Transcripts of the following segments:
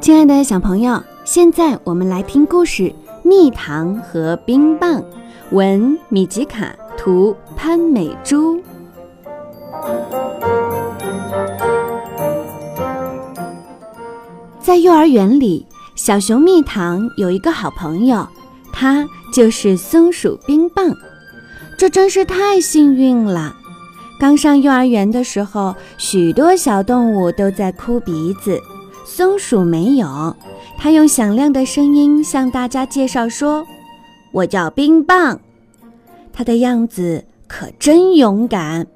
亲爱的小朋友现在我们来听故事蜜糖和冰棒文米吉卡图潘美珠。在幼儿园里小熊蜜糖有一个好朋友他就是松鼠冰棒这真是太幸运了。刚上幼儿园的时候，许多小动物都在哭鼻子。松鼠没有，它用响亮的声音向大家介绍说：“我叫冰棒。”它的样子可真勇敢。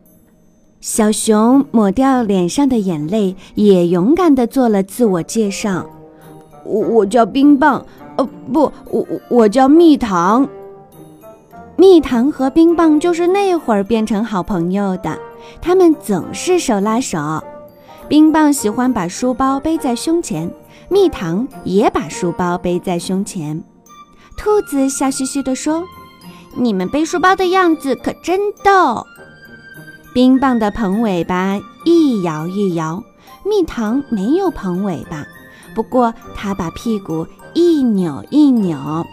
小熊抹掉脸上的眼泪，也勇敢地做了自我介绍：“我我叫冰棒，呃，不，我我叫蜜糖。”蜜糖和冰棒就是那会儿变成好朋友的，他们总是手拉手。冰棒喜欢把书包背在胸前，蜜糖也把书包背在胸前。兔子笑嘻嘻地说：“你们背书包的样子可真逗。”冰棒的蓬尾巴一摇一摇，蜜糖没有蓬尾巴，不过它把屁股一扭一扭。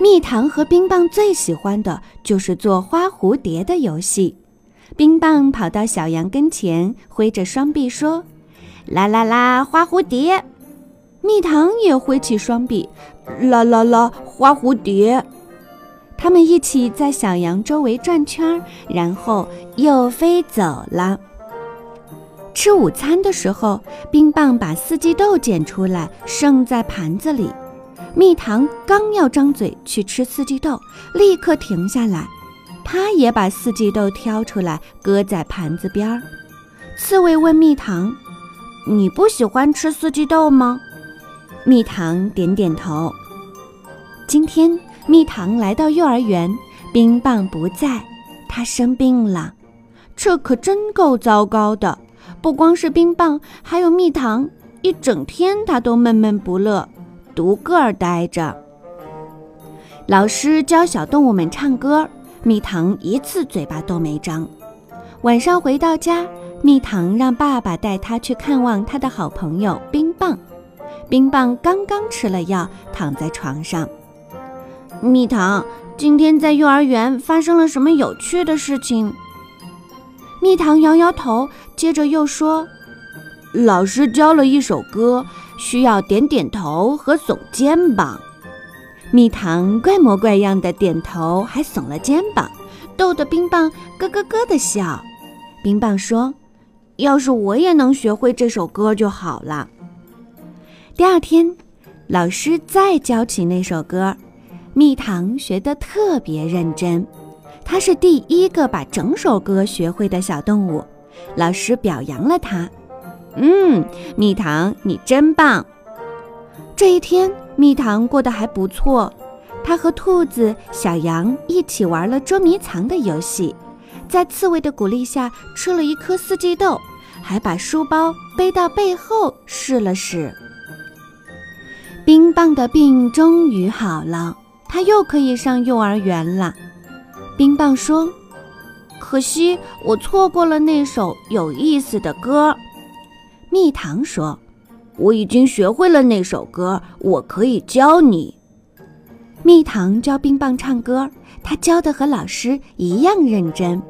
蜜糖和冰棒最喜欢的就是做花蝴蝶的游戏。冰棒跑到小羊跟前，挥着双臂说：“啦啦啦，花蝴蝶！”蜜糖也挥起双臂，“啦啦啦，花蝴蝶！”他们一起在小羊周围转圈，然后又飞走了。吃午餐的时候，冰棒把四季豆捡出来，剩在盘子里。蜜糖刚要张嘴去吃四季豆，立刻停下来。他也把四季豆挑出来，搁在盘子边儿。刺猬问蜜糖：“你不喜欢吃四季豆吗？”蜜糖点点头。今天蜜糖来到幼儿园，冰棒不在，他生病了。这可真够糟糕的！不光是冰棒，还有蜜糖，一整天他都闷闷不乐，独个儿呆着。老师教小动物们唱歌。蜜糖一次嘴巴都没张。晚上回到家，蜜糖让爸爸带他去看望他的好朋友冰棒。冰棒刚刚吃了药，躺在床上。蜜糖，今天在幼儿园发生了什么有趣的事情？蜜糖摇摇头，接着又说：“老师教了一首歌，需要点点头和耸肩膀。”蜜糖怪模怪样的点头，还耸了肩膀，逗得冰棒咯咯咯的笑。冰棒说：“要是我也能学会这首歌就好了。”第二天，老师再教起那首歌，蜜糖学得特别认真。他是第一个把整首歌学会的小动物。老师表扬了他：“嗯，蜜糖，你真棒。”这一天。蜜糖过得还不错，他和兔子、小羊一起玩了捉迷藏的游戏，在刺猬的鼓励下吃了一颗四季豆，还把书包背到背后试了试。冰棒的病终于好了，他又可以上幼儿园了。冰棒说：“可惜我错过了那首有意思的歌。”蜜糖说。我已经学会了那首歌，我可以教你。蜜糖教冰棒唱歌，他教的和老师一样认真。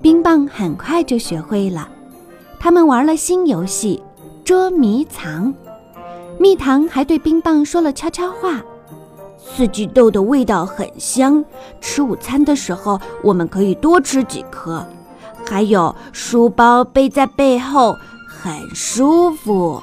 冰棒很快就学会了。他们玩了新游戏捉迷藏。蜜糖还对冰棒说了悄悄话：“四季豆的味道很香，吃午餐的时候我们可以多吃几颗。还有书包背在背后，很舒服。